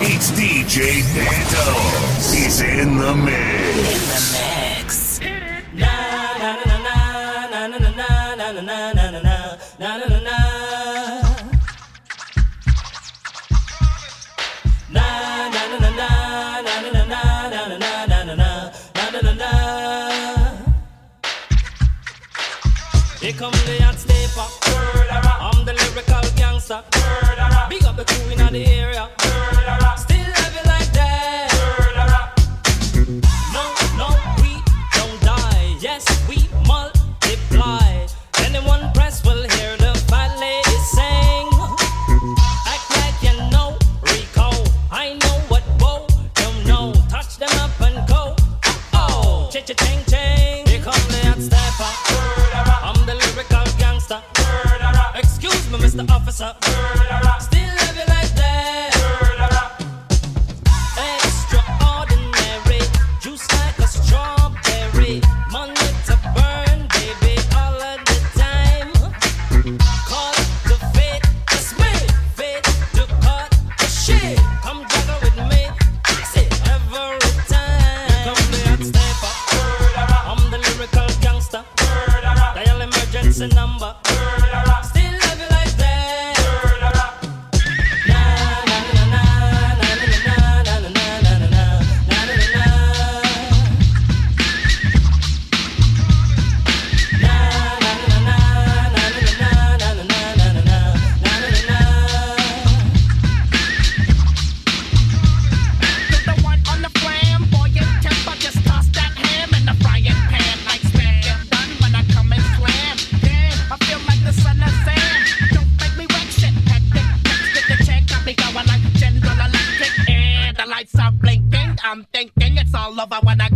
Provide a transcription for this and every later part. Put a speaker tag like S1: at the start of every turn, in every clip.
S1: It's DJ Dantos. He's in the mix.
S2: In the mix.
S3: Here come the hot stepper. I'm the lyrical gangster. Big up the crew in the area. number.
S4: Are blinking. I'm thinking it's all over when I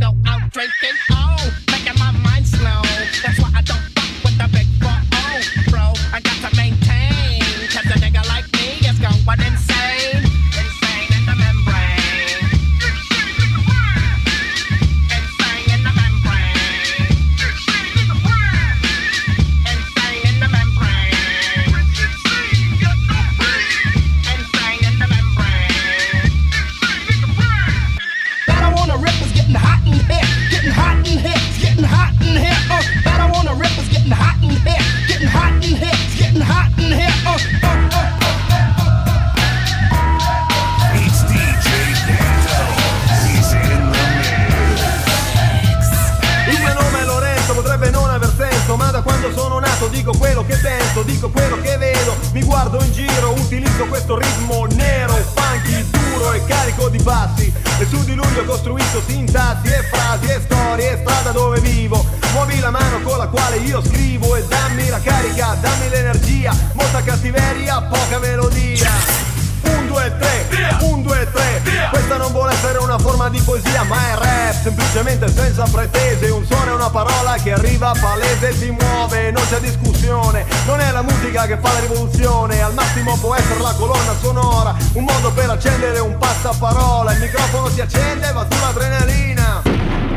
S5: senza pretese. Un suono è una parola che arriva palese e si muove, non c'è discussione. Non è la musica che fa la rivoluzione, al massimo può essere la colonna sonora. Un modo per accendere un passaparola. Il microfono si accende e va sull'adrenalina.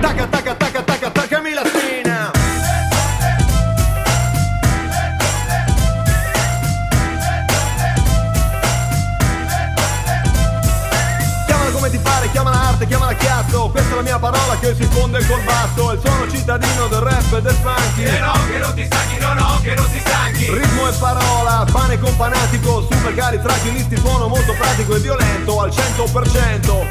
S5: Tacca, tacca, tacca, la mia parola che si fonde col basso È il suono cittadino del rap e del funky
S6: Che no, che non ti stanchi, no, no, che non ti stanchi.
S5: Ritmo e parola, pane con fanatico Super cari tranquillisti, suono molto pratico e violento Al 100% Muove la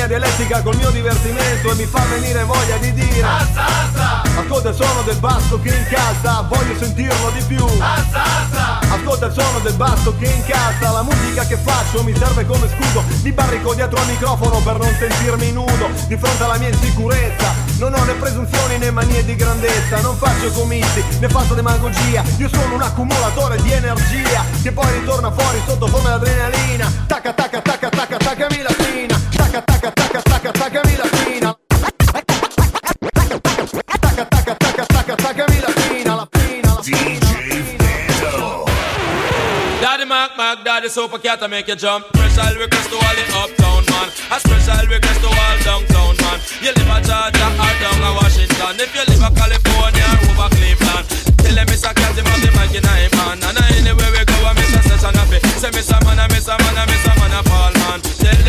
S5: mia dialettica col mio divertimento E mi fa venire voglia di dire
S6: Alza, alza,
S5: Ascolta il suono del basso che incalza Voglio sentirlo di più.
S6: Alza, alza.
S5: Ascolta il suono del basso che incalza La musica che faccio mi serve come scudo Mi barrico dietro al microfono per non sentirmi nudo Di fronte alla mia insicurezza. Non ho né presunzioni né manie di grandezza Non faccio comizi né faccio demagogia Io sono un accumulatore di energia Che poi ritorna fuori sotto forma di adrenalina. Tacca tacca tacca tacca taccami la spina
S7: Daddy Mac Mac, Daddy Super Cat, I make you jump. Special request to all the uptown man. A special request to all downtown man. You live at Georgia or down at Washington. If you live at California or over Cleveland. Tell them Mr. Cat, him have the mic in him hand. And anywhere we go, I miss a session of it. Say Mr. Man, I miss a man, I miss a man, I fall man. Tell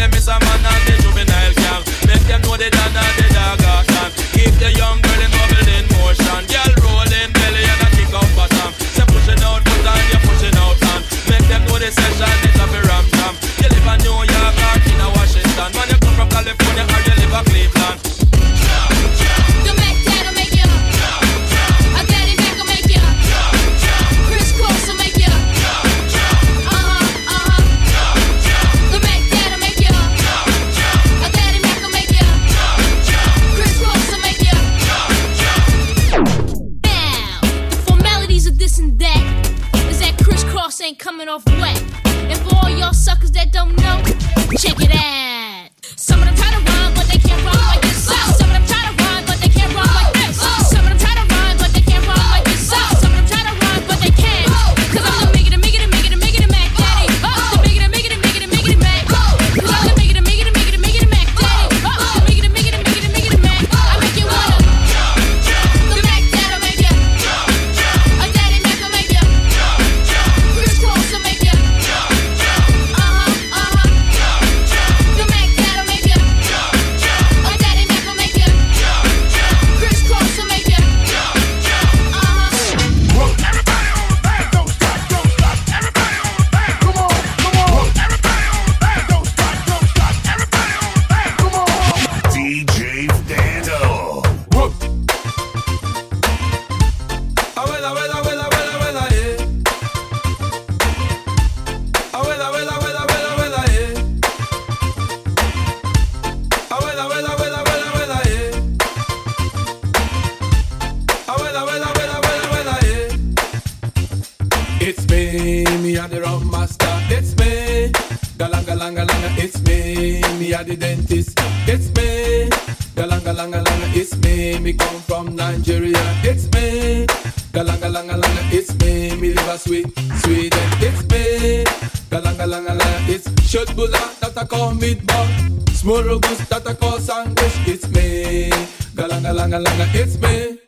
S2: Burro gusta tacos and fish. It's me. Galanga, langa, langa, it's me.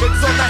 S2: tricks on that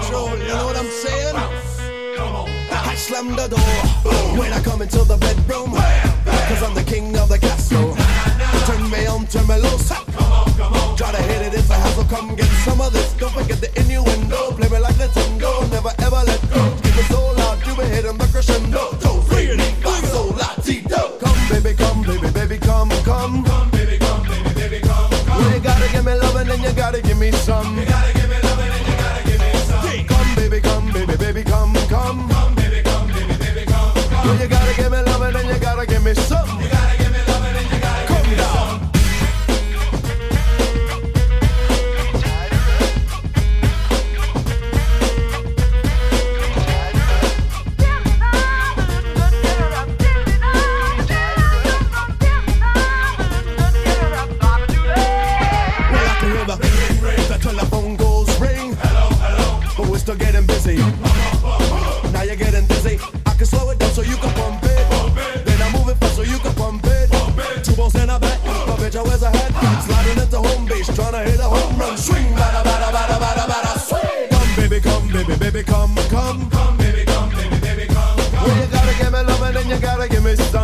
S8: control, you know what I'm saying? I slam the door when I come into the bedroom. Cause I'm the king of the castle. Turn me on, turn me loose. Try to hit it if I have to come get some of this. Don't forget the innuendo. Play me like the tango, never ever let go. Give it so loud, you be hitting the crescendo. Two, three, and five, so latito. Come, baby, come, baby, baby, come, come. Come, baby, come, baby, baby, come, come. Well, you gotta give me love, and then you gotta give me some. give me some